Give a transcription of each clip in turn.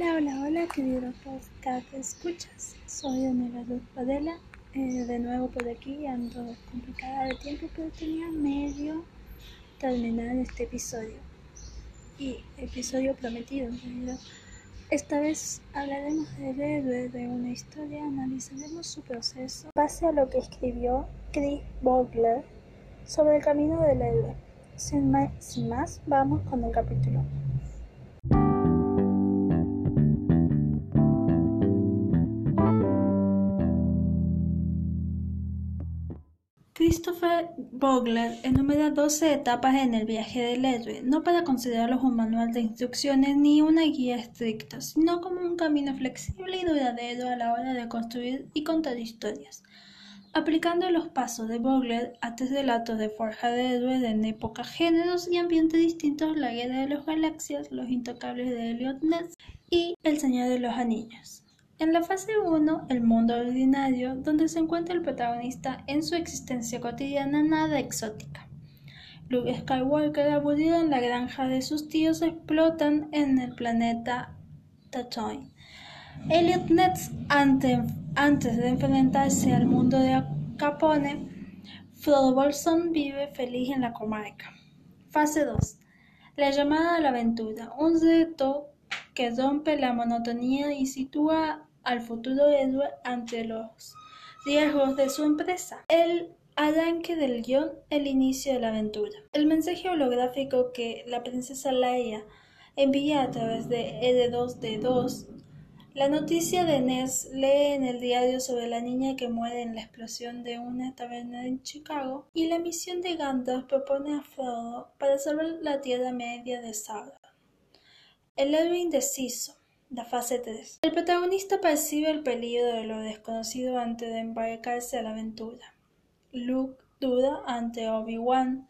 Hola, hola, hola, querido podcast escuchas. Soy Daniela Luz Padela. Eh, de nuevo por aquí, ando complicada de tiempo, pero tenía medio terminar este episodio. Y episodio prometido, en realidad. Esta vez hablaremos del héroe de una historia, analizaremos su proceso, base a lo que escribió Chris Vogler sobre el camino del héroe. Sin más, sin más vamos con el capítulo. Christopher Vogler enumera 12 etapas en el viaje del héroe, no para considerarlos un manual de instrucciones ni una guía estricta, sino como un camino flexible y duradero a la hora de construir y contar historias. Aplicando los pasos de Vogler a tres relatos de forja de héroes en época, géneros y ambientes distintos, La Guerra de las Galaxias, Los Intocables de Elliot Ness y El Señor de los Anillos. En la fase 1, el mundo ordinario, donde se encuentra el protagonista en su existencia cotidiana nada exótica. Luke Skywalker, aburrido en la granja de sus tíos, explotan en el planeta Tatooine. Elliot Ness, antes de enfrentarse al mundo de Capone, Frodo Bolson vive feliz en la comarca. Fase 2. La llamada a la aventura, un reto que rompe la monotonía y sitúa al futuro héroe ante los riesgos de su empresa. El arranque del guion, el inicio de la aventura. El mensaje holográfico que la princesa Leia envía a través de R2D2 la noticia de Ness lee en el diario sobre la niña que muere en la explosión de una taberna en Chicago y la misión de Gandalf propone a Frodo para salvar la Tierra Media de Sauron. El héroe indeciso la fase 3. El protagonista percibe el peligro de lo desconocido antes de embarcarse a la aventura. Luke duda ante Obi-Wan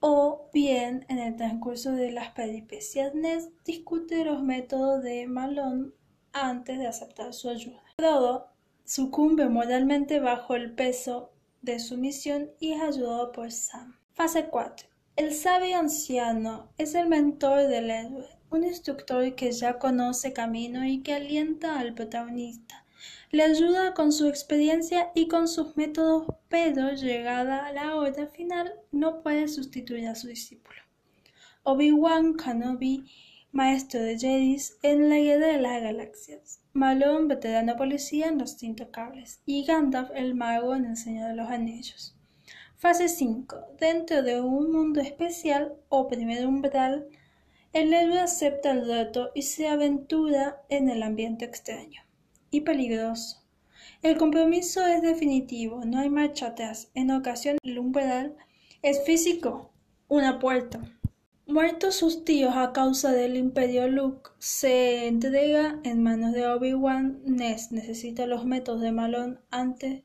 o bien en el transcurso de las peripecias Ness discute los métodos de Malone antes de aceptar su ayuda. Frodo sucumbe moralmente bajo el peso de su misión y es ayudado por Sam. Fase 4. El sabio anciano es el mentor del héroe un instructor que ya conoce camino y que alienta al protagonista. Le ayuda con su experiencia y con sus métodos, pero llegada a la hora final no puede sustituir a su discípulo. Obi-Wan Kenobi, maestro de Jedis en la Guerra de las Galaxias. Malone, veterano policía en Los Intocables. Y Gandalf, el mago en El Señor de los Anillos. Fase 5. Dentro de un mundo especial o primer umbral el héroe acepta el reto y se aventura en el ambiente extraño y peligroso. El compromiso es definitivo, no hay marcha atrás. En ocasiones el umbral es físico, una puerta. Muertos sus tíos a causa del imperio Luke, se entrega en manos de Obi-Wan. Ness necesita los métodos de Malone antes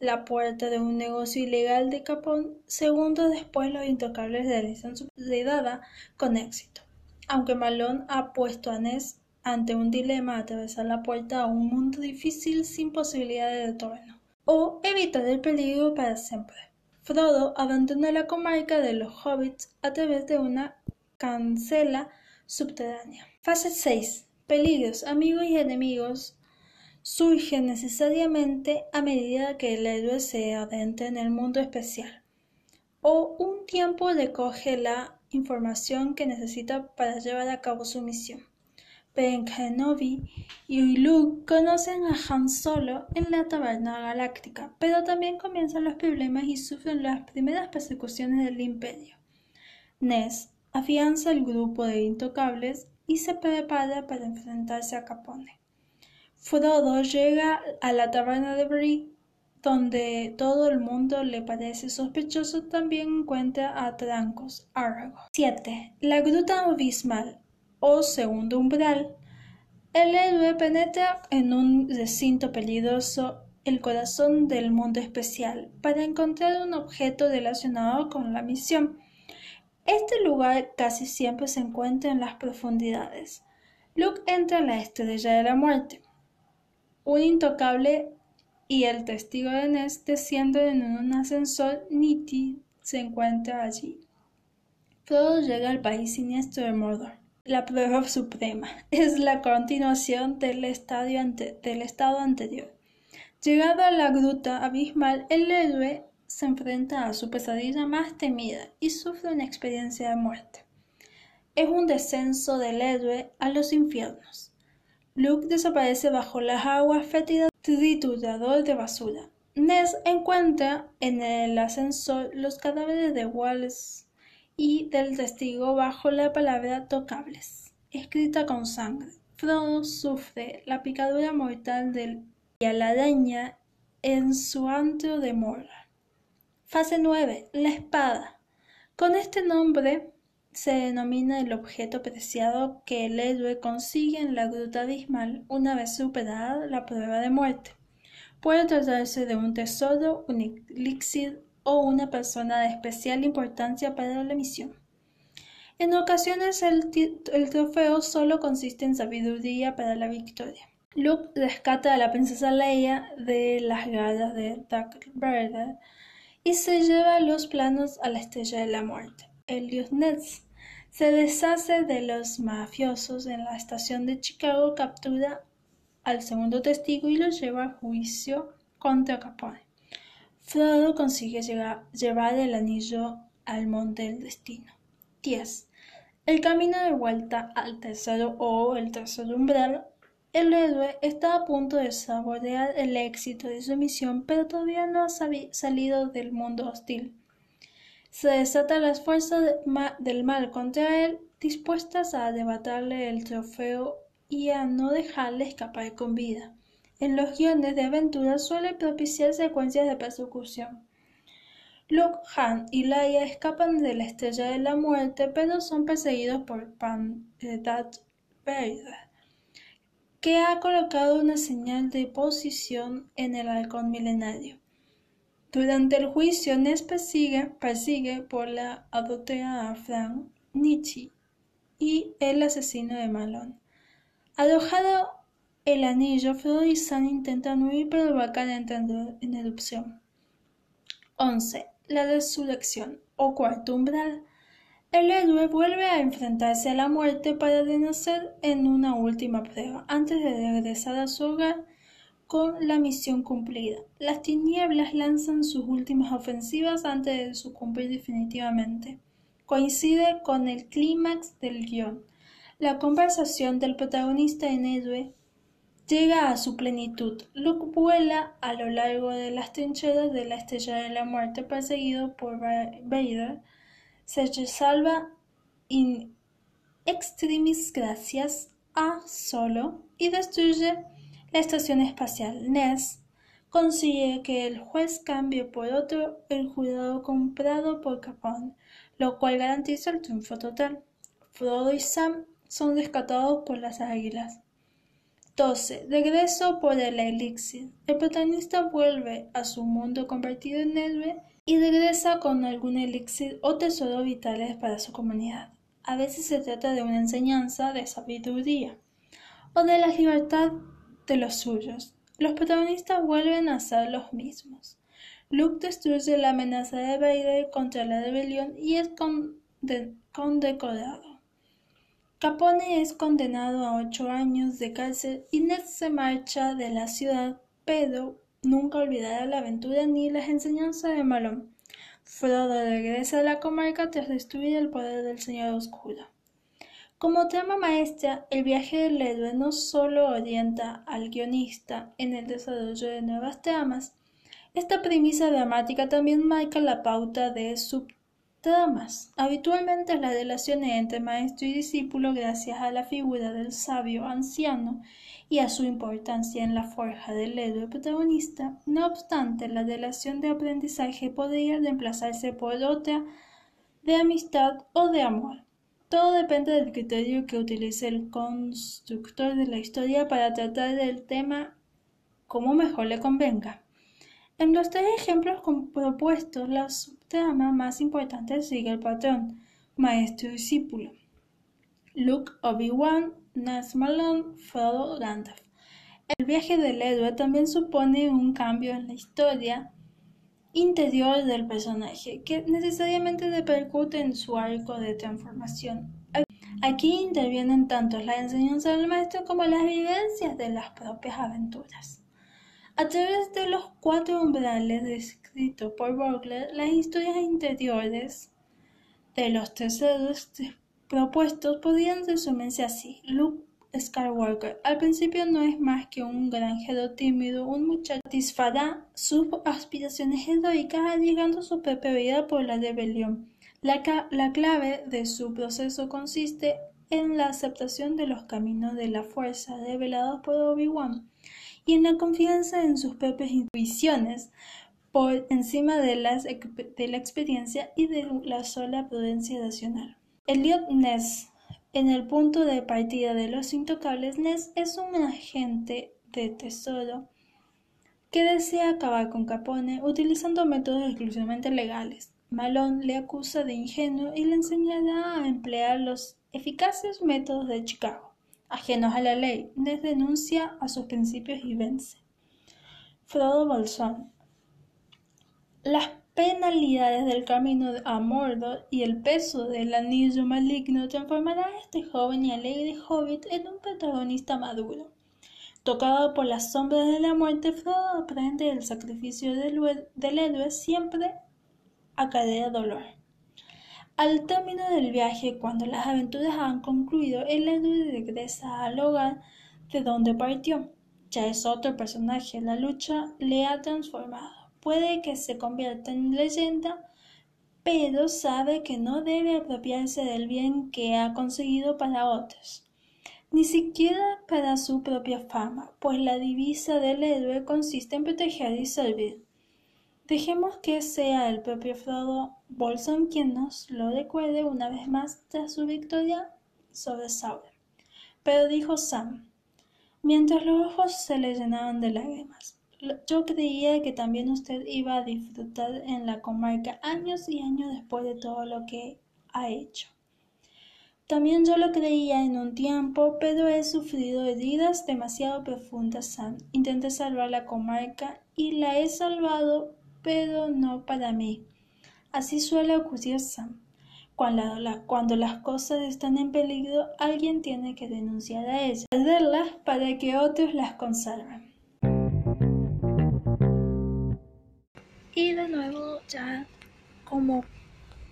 la puerta de un negocio ilegal de Capón. Segundos después los intocables realizan su redada con éxito aunque Malone ha puesto a Ness ante un dilema atravesar la puerta a un mundo difícil sin posibilidad de retorno, o evitar el peligro para siempre. Frodo abandona la comarca de los hobbits a través de una cancela subterránea. Fase 6. Peligros, amigos y enemigos surgen necesariamente a medida que el héroe se adentra en el mundo especial, o un tiempo recoge la información que necesita para llevar a cabo su misión. Ben Kenobi y Luke conocen a Han Solo en la Taberna Galáctica, pero también comienzan los problemas y sufren las primeras persecuciones del Imperio. Ness afianza el grupo de intocables y se prepara para enfrentarse a Capone. Frodo llega a la taberna de Bree donde todo el mundo le parece sospechoso, también encuentra a Trancos, Aragorn. 7. La gruta abismal o segundo umbral. El héroe penetra en un recinto peligroso, el corazón del mundo especial, para encontrar un objeto relacionado con la misión. Este lugar casi siempre se encuentra en las profundidades. Luke entra en la estrella de la muerte. Un intocable y el testigo de Ness desciende en un ascensor. Nitti se encuentra allí. Frodo llega al país siniestro de Mordor. La prueba suprema es la continuación del, estadio del estado anterior. Llegado a la gruta abismal, el héroe se enfrenta a su pesadilla más temida y sufre una experiencia de muerte. Es un descenso del héroe a los infiernos. Luke desaparece bajo las aguas fétidas triturador de basura. Ness encuentra en el ascensor los cadáveres de Wallace y del testigo bajo la palabra tocables, escrita con sangre. Frodo sufre la picadura mortal del y la en su antro de Mordor. Fase 9. La espada. Con este nombre se denomina el objeto preciado que el héroe consigue en la gruta abismal una vez superada la prueba de muerte. Puede tratarse de un tesoro, un elixir o una persona de especial importancia para la misión. En ocasiones el, trofeo solo consiste en sabiduría para la victoria. Luke rescata a la princesa Leia de las garras de Darth Vader y se lleva los planos a la Estrella de la Muerte. Elios Ness se deshace de los mafiosos en la estación de Chicago, captura al segundo testigo y lo lleva a juicio contra Capone. Frodo consigue llevar el anillo al monte del destino. 10. El camino de vuelta al tercero o el tercer umbral el héroe está a punto de saborear el éxito de su misión, pero todavía no ha salido del mundo hostil. Se desatan las fuerzas del mal contra él, dispuestas a arrebatarle el trofeo y a no dejarle escapar con vida. En los guiones de aventura suele propiciar secuencias de persecución. Luke, Han y Leia escapan de la Estrella de la Muerte, pero son perseguidos por Pan Darth Vader que ha colocado una señal de posición en el halcón milenario. Durante el juicio, Ness persigue, persigue por la adultera a Frank Nietzsche y el asesino de Malone. Alojado el anillo, Frodo y Sam intentan huir, pero el volcán entra en erupción. 11. La resurrección o cuarto umbral. El héroe vuelve a enfrentarse a la muerte para renacer en una última prueba, antes de regresar a su hogar con la misión cumplida. Las tinieblas lanzan sus últimas ofensivas antes de sucumbir definitivamente. Coincide con el clímax del guion. La conversación del protagonista en héroe llega a su plenitud. Luke vuela a lo largo de las trincheras de la Estrella de la Muerte perseguido por Vader se salva in extremis gracias a Solo y destruye la estación espacial. Ness consigue que el juez cambie por otro el jurado comprado por Capone, lo cual garantiza el triunfo total. Frodo y Sam son rescatados por las águilas. 12. Regreso por el elixir. El protagonista vuelve a su mundo convertido en héroe y regresa con algún elixir o tesoro vitales para su comunidad. A veces se trata de una enseñanza de sabiduría o de la libertad de los suyos. Los protagonistas vuelven a ser los mismos. Luke destruye la amenaza de Vader contra la rebelión y es condecorado. Capone es condenado a ocho años de cárcel y Ned se marcha de la ciudad, pero Nunca olvidará la aventura ni las enseñanzas de Malón. Frodo regresa a la comarca tras destruir el poder del Señor Oscuro. Como trama maestra, el viaje del héroe no solo orienta al guionista en el desarrollo de nuevas tramas, esta premisa dramática también marca la pauta de subtramas. Habitualmente las relaciones entre maestro y discípulo, gracias a la figura del sabio anciano y a su importancia en la forja del héroe protagonista, no obstante, la relación de aprendizaje podría reemplazarse por otra de amistad o de amor. Todo depende del criterio que utilice el constructor de la historia para tratar del tema como mejor le convenga. En los tres ejemplos propuestos, la subtrama más importante sigue el patrón maestro-discípulo. Luke Obi-Wan Malone Frodo Gandalf. El viaje del héroe también supone un cambio en la historia interior del personaje, que necesariamente repercute en su arco de transformación. Aquí intervienen tanto la enseñanza del maestro como las vivencias de las propias aventuras. A través de los cuatro umbrales descritos por Burglar, las historias interiores de los terceros propuestos podrían resumirse así. Luke Skywalker al principio no es más que un granjero tímido, un muchacho que satisfará sus aspiraciones heroicas arriesgando su propia vida por la rebelión. La, la clave de su proceso consiste en la aceptación de los caminos de la fuerza revelados por Obi-Wan y en la confianza en sus propias intuiciones por encima de, las, de la experiencia y de la sola prudencia racional. Elliot Ness en el punto de partida de los intocables, Ness es un agente de tesoro que desea acabar con Capone utilizando métodos exclusivamente legales. Malone le acusa de ingenuo y le enseñará a emplear los eficaces métodos de Chicago ajenos a la ley, Ned denuncia a sus principios y vence. Frodo Bolsón. Las penalidades del camino a Mordor y el peso del anillo maligno transformará a este joven y alegre hobbit en un protagonista maduro. Tocado por las sombras de la muerte, Frodo aprende el sacrificio del, del héroe siempre acarrea dolor. Al término del viaje, cuando las aventuras han concluido, el héroe regresa al hogar de donde partió. Ya es otro personaje, la lucha le ha transformado. Puede que se convierta en leyenda, pero sabe que no debe apropiarse del bien que ha conseguido para otros, ni siquiera para su propia fama, pues la divisa del héroe consiste en proteger y servir. Dejemos que sea el propio Frodo Bolson quien nos lo recuerde una vez más tras su victoria sobre Sauron. Pero dijo Sam, mientras los ojos se le llenaban de lágrimas, yo creía que también usted iba a disfrutar en la comarca años y años después de todo lo que ha hecho. También yo lo creía en un tiempo, pero he sufrido heridas demasiado profundas, Sam. Intenté salvar la comarca y la he salvado pero no para mí. Así suele ocurrir, Sam. Cuando, cuando, las cosas están en peligro, alguien tiene que denunciar a ellas, perderlas para que otros las conserven. Y de nuevo, ya como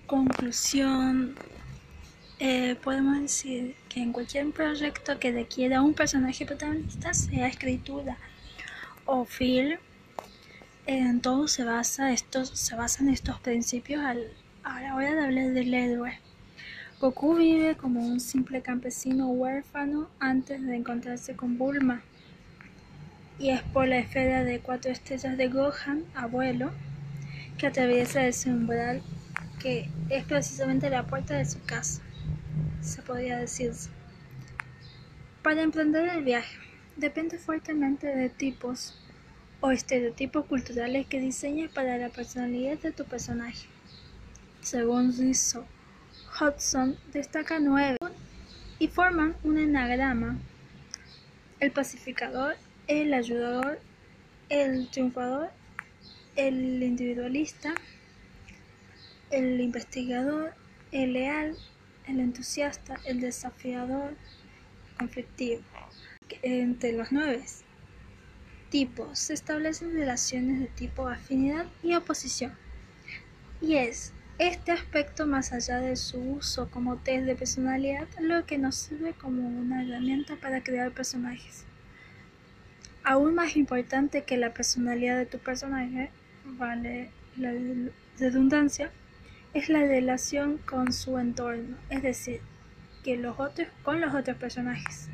conclusión, eh, podemos decir que en cualquier proyecto que requiera un personaje protagonista, sea escritura o film, todo se basa estos se basan estos principios al, a la hora de hablar del héroe. Goku vive como un simple campesino huérfano antes de encontrarse con Bulma. Y es por la esfera de cuatro estrellas de Gohan, abuelo, que atraviesa ese umbral que es precisamente la puerta de su casa, se podría decirse. Para emprender el viaje, depende fuertemente de tipos o estereotipos culturales que diseñas para la personalidad de tu personaje. Según Rizzo, Hudson destaca nueve y forman un enagrama. El pacificador, el ayudador, el triunfador, el individualista, el investigador, el leal, el entusiasta, el desafiador, conflictivo. Entre los nueve tipos se establecen relaciones de tipo afinidad y oposición. Y es este aspecto más allá de su uso como test de personalidad lo que nos sirve como una herramienta para crear personajes. Aún más importante que la personalidad de tu personaje, vale la redundancia, es la relación con su entorno, es decir, que los otros con los otros personajes.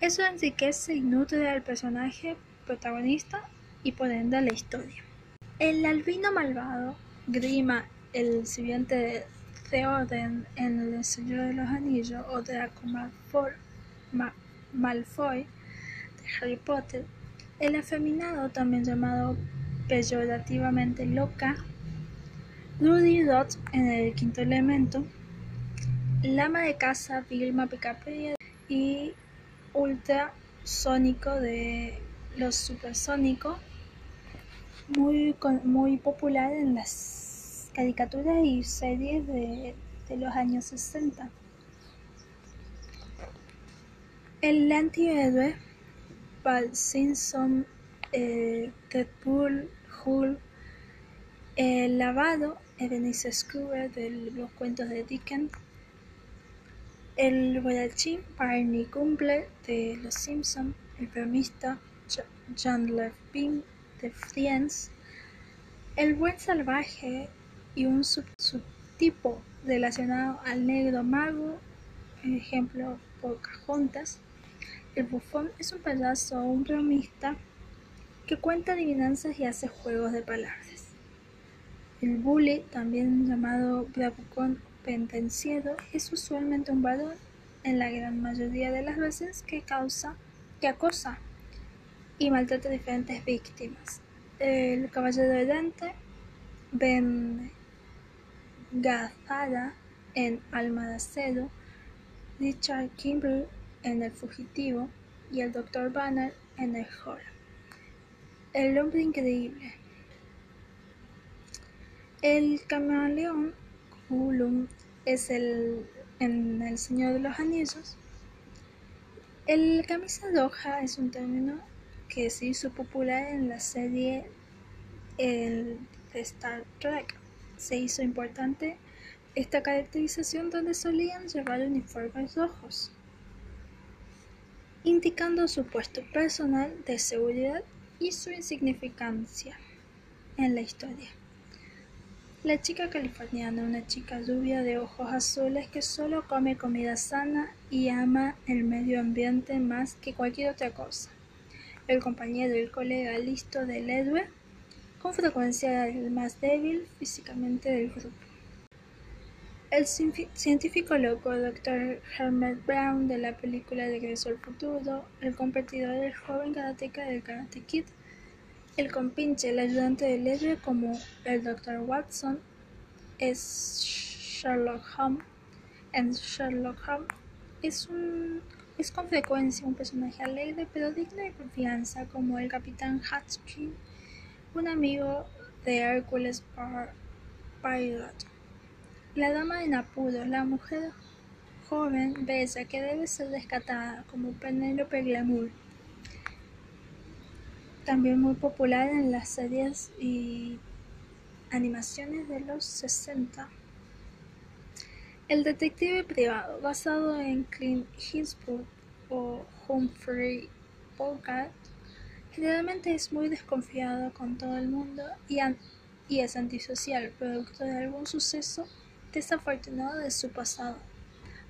Eso enriquece y nutre al personaje protagonista y por ende a la historia. El albino malvado, Grima, el sirviente de Theoden en El Señor de los Anillos o Draco Malfoy de Harry Potter, el afeminado también llamado peyorativamente loca, Rudy Dot en El Quinto Elemento, Lama de Casa Vilma Picaperia y ultrasónico de los supersónicos, muy, muy popular en las caricaturas y series de, de los años 60. El antihéroe, Bart Simpson, eh, Deadpool, El lavado, Ebenezer Scrooge de los cuentos de Dickens, el borrachín, Barney Gumble de Los Simpson, el bromista, Chandler Bing de Friends, el buen salvaje y un subtipo relacionado al negro mago, ejemplo Pocahontas. El bufón es un payaso o un bromista que cuenta adivinanzas y hace juegos de palabras. El bully, también llamado bravucón pendenciero, es usualmente un varón en la gran mayoría de las veces que causa, que acosa y maltrata a diferentes víctimas. El caballero de Dante, Ben Gazzara en Alma de Acero, Richard Kimble en El Fugitivo y el Dr. Banner en El Horror. El hombre increíble. El camaleón Gollum es el en El Señor de los Anillos. El camisa roja es un término que se hizo popular en la serie el de Star Trek. Se hizo importante esta caracterización donde solían llevar uniformes rojos, indicando su puesto personal de seguridad y su insignificancia en la historia. La chica californiana, una chica rubia de ojos azules que solo come comida sana y ama el medio ambiente más que cualquier otra cosa. El compañero y el colega listo del héroe, con frecuencia el más débil físicamente del grupo. El científico loco Dr. Herbert Brown de la película Regreso al futuro, el competidor del joven karateka del Karate Kid, el compinche, el ayudante del héroe como el Dr. Watson, es Sherlock Holmes. En Sherlock Holmes es, un, es con frecuencia un personaje alegre pero digno de confianza como el Capitán Hutchins, un amigo de Hercules Poirot. La dama en apuros, la mujer joven, bella, que debe ser rescatada, como Penélope Glamour. También muy popular en las series y animaciones de los 60. El detective privado, basado en Clint Eastwood o Humphrey Bogart, generalmente es muy desconfiado con todo el mundo y, y es antisocial, producto de algún suceso desafortunado de su pasado.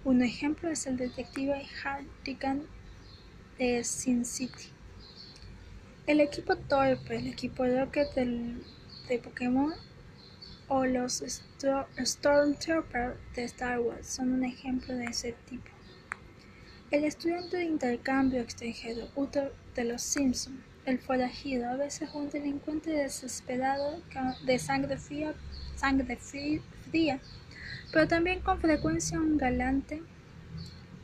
Un ejemplo es el detective Hartigan de Sin City. El equipo Torpe, el equipo Rocket de Pokémon o los Stormtroopers de Star Wars son un ejemplo de ese tipo. El estudiante de intercambio extranjero Uther de los Simpson, el forajido, a veces un delincuente desesperado de sangre fría, sangre fría pero también con frecuencia un galante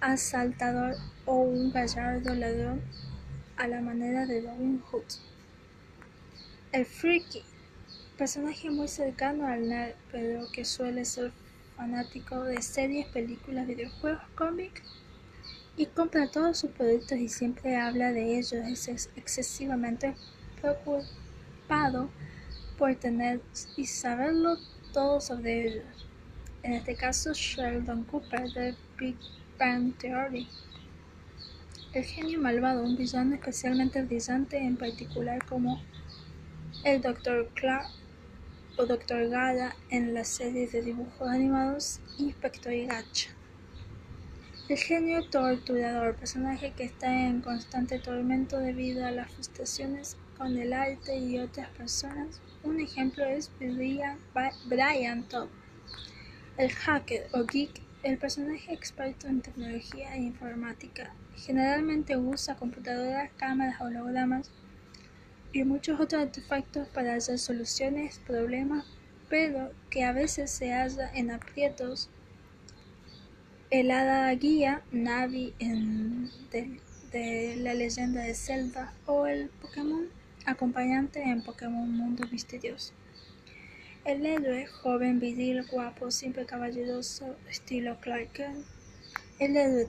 asaltador o un gallardo ladrón a la manera de Robin Hood. El Freaky, personaje muy cercano al nerd, pero que suele ser fanático de series, películas, videojuegos, cómics y compra todos sus productos y siempre habla de ellos, es excesivamente preocupado por tener y saberlo todo sobre ellos en este caso Sheldon Cooper de Big Bang Theory. El genio malvado, un villano especialmente brillante, en particular como el Dr. Clark o Dr. Gada en la serie de dibujos animados Inspector Gacha. El genio torturador, personaje que está en constante tormento debido a las frustraciones con el arte y otras personas. Un ejemplo es Brian, Brian el hacker o geek, el personaje experto en tecnología e informática, generalmente usa computadoras, cámaras, hologramas y muchos otros artefactos para hacer soluciones, problemas, pero que a veces se halla en aprietos. El hada guía, Navi en, de, de la leyenda de Zelda o el Pokémon acompañante en Pokémon Mundo Misterioso. El héroe, joven, viril, guapo, siempre caballeroso, estilo Clark Kent. El héroe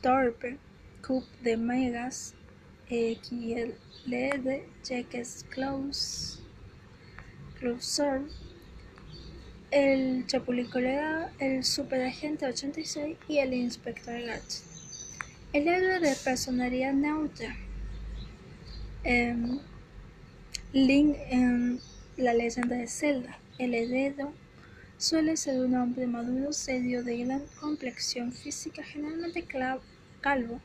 torpe, Scoop de Megas, XLD, Cheques Close, Closer, el Chapulín Colorado, el Superagente 86 y el Inspector Gadget. El héroe de personalidad neutra. Em, Link en La leyenda de Zelda. El heredero suele ser un hombre maduro, serio, de gran complexión física, generalmente calvo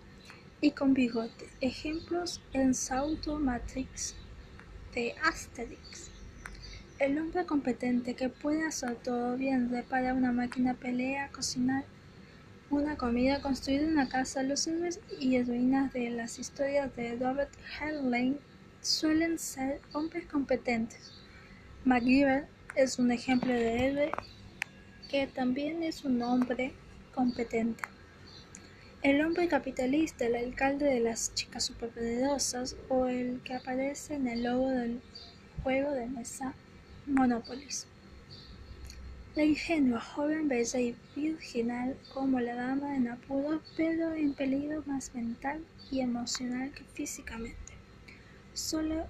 y con bigote. Ejemplos en Sauto Matrix de Asterix. El hombre competente que puede hacer todo bien, repara una máquina, pelea, cocinar una comida, construir una casa. Los héroes y heroínas de las historias de Robert Heinlein suelen ser hombres competentes. MacGyver es un ejemplo de héroe que también es un hombre competente. El hombre capitalista, el alcalde de las chicas superpoderosas o el que aparece en el logo del juego de mesa Monopolis. La ingenua, joven, bella y virginal como la dama en apuros, pero en peligro más mental y emocional que físicamente. Solo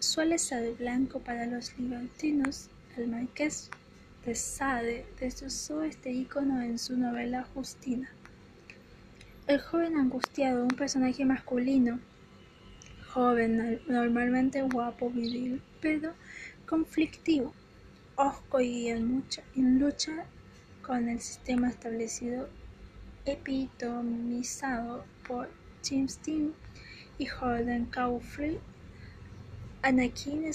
suele ser blanco para los libertinos. El marqués de Sade destrozó este icono en su novela Justina. El joven angustiado, un personaje masculino, joven, normalmente guapo, viril, pero conflictivo, osco y en, lucha con el sistema establecido epitomizado por James Dean y Holden Caulfield. Anakin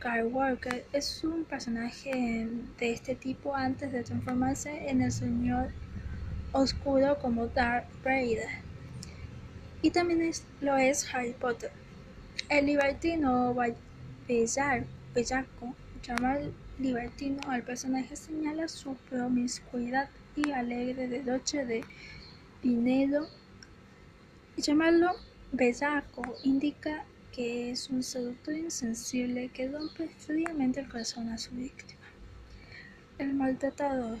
Skywalker es un personaje de este tipo antes de transformarse en el Señor Oscuro como Darth Vader. Y también lo es Harry Potter. El libertino bellaco, llama libertino al personaje señala su promiscuidad y alegre de noche de dinero. Llamarlo bellaco indica que es un seductor insensible que rompe fríamente el corazón a su víctima. El maltratador.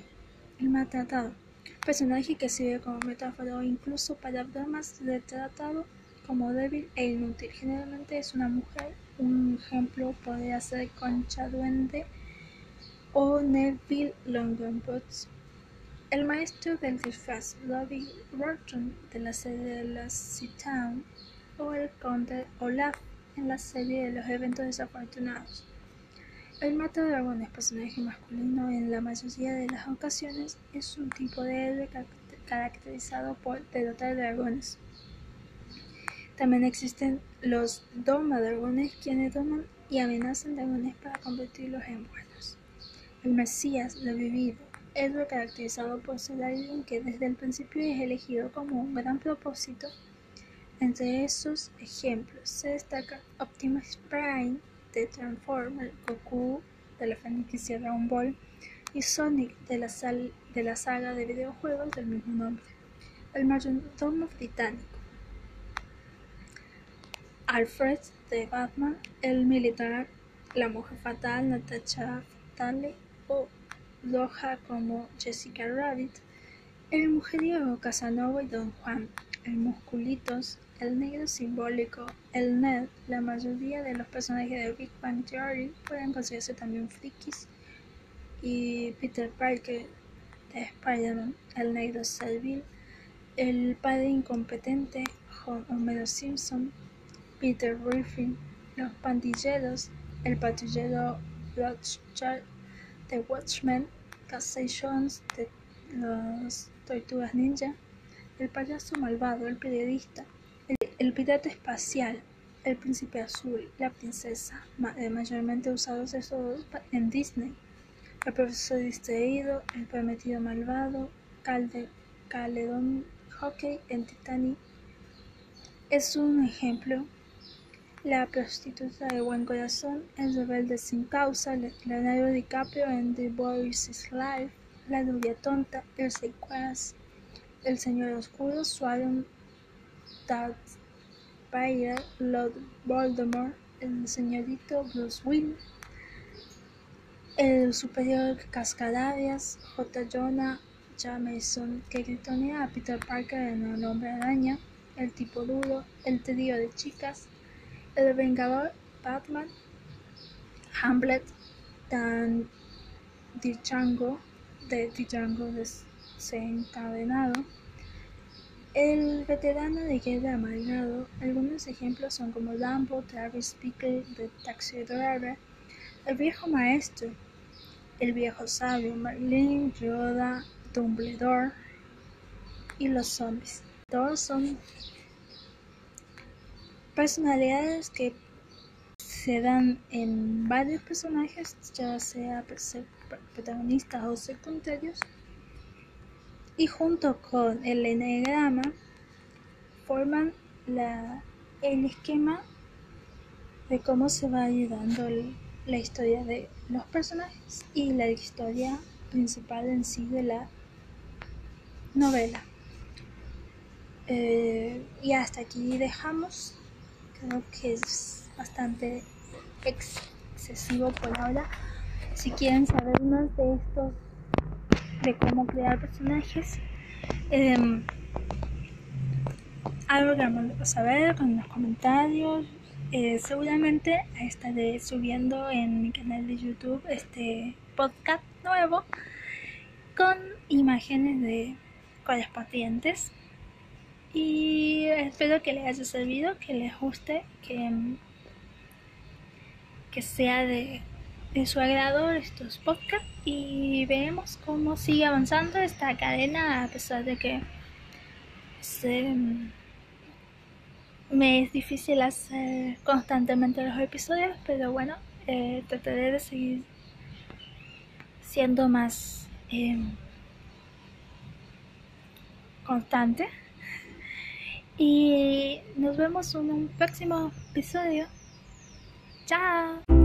El maltratado. Personaje que sirve como metáfora o incluso para bromas retratado como débil e inútil. Generalmente es una mujer un ejemplo podría ser Concha Duende o Neville Longbottom. El maestro del disfraz, Robbie Rotten, de la serie de la Town, o el conde Olaf en la serie de los eventos desafortunados. El mata dragones, personaje masculino en la mayoría de las ocasiones, es un tipo de héroe caracterizado por derrotar dragones. También existen los Doma-dragones, quienes doman y amenazan dragones para convertirlos en buenos. El Mesías vivido, héroe caracterizado por ser alguien que desde el principio es elegido como un gran propósito. Entre esos ejemplos se destaca Optimus Prime de Transformers, Goku de la franquicia Dragon Ball y Sonic de la, de la saga de videojuegos del mismo nombre. El mayordomo británico Alfred de Batman, el militar, la mujer fatal, Natasha Fatale o Loja como Jessica Rabbit, el mujeriego Casanova y Don Juan, el musculitos, el negro simbólico, el Ned, la mayoría de los personajes de Big Bang Theory pueden considerarse también frikis, y Peter Parker de Spider-Man, el negro servil, el padre incompetente, Homero Simpson, Peter Griffin, Los Pandilleros, El Patrullero Rothschild, The Watchmen, Casey Jones, de Los Tortugas Ninja, El Payaso Malvado, El Periodista, El, Pirata Espacial, El Príncipe Azul, La Princesa, eh, mayormente usados estos en Disney, El Profesor Distraído, El Prometido Malvado, Calde, Caledon Hockey en Titanic, es un ejemplo. La prostituta de buen corazón, El rebelde sin causa, Leonardo DiCaprio en The Boys is Life, La novia tonta, El secuaz, El señor oscuro, Swan Darth Lord Voldemort, El señorito Bruce Wayne, El superior Cascarabias, J. Jonah Jameson, que gritonea a Peter Parker en El hombre araña, El tipo duro, El trío de chicas, El vengador, Batman, Hamlet, Dan Django, de Django desencadenado, el veterano de guerra amargado. Algunos ejemplos son como Rambo, Travis Bickle de Taxi Driver, El viejo maestro, El viejo sabio, Marlene, Yoda, Dumbledore y los zombies. Todos son personalidades que se dan en varios personajes, ya sea protagonistas o secundarios, y junto con el enegrama forman la, el esquema de cómo se va ayudando la historia de los personajes y la historia principal en sí de la novela. Eh, y hasta aquí dejamos. Creo que es bastante excesivo por ahora. Si quieren saber más de estos, de cómo crear personajes, eh, háganmelo saber con los comentarios. Eh, seguramente estaré subiendo en mi canal de YouTube este podcast nuevo con imágenes de correspondientes y espero que les haya servido, que les guste, que, que sea de, su agrado estos podcasts y veremos cómo sigue avanzando esta cadena a pesar de que me es difícil hacer constantemente los episodios, pero bueno, eh, trataré de seguir siendo más em, constante. Y nos vemos en un próximo episodio. Chao.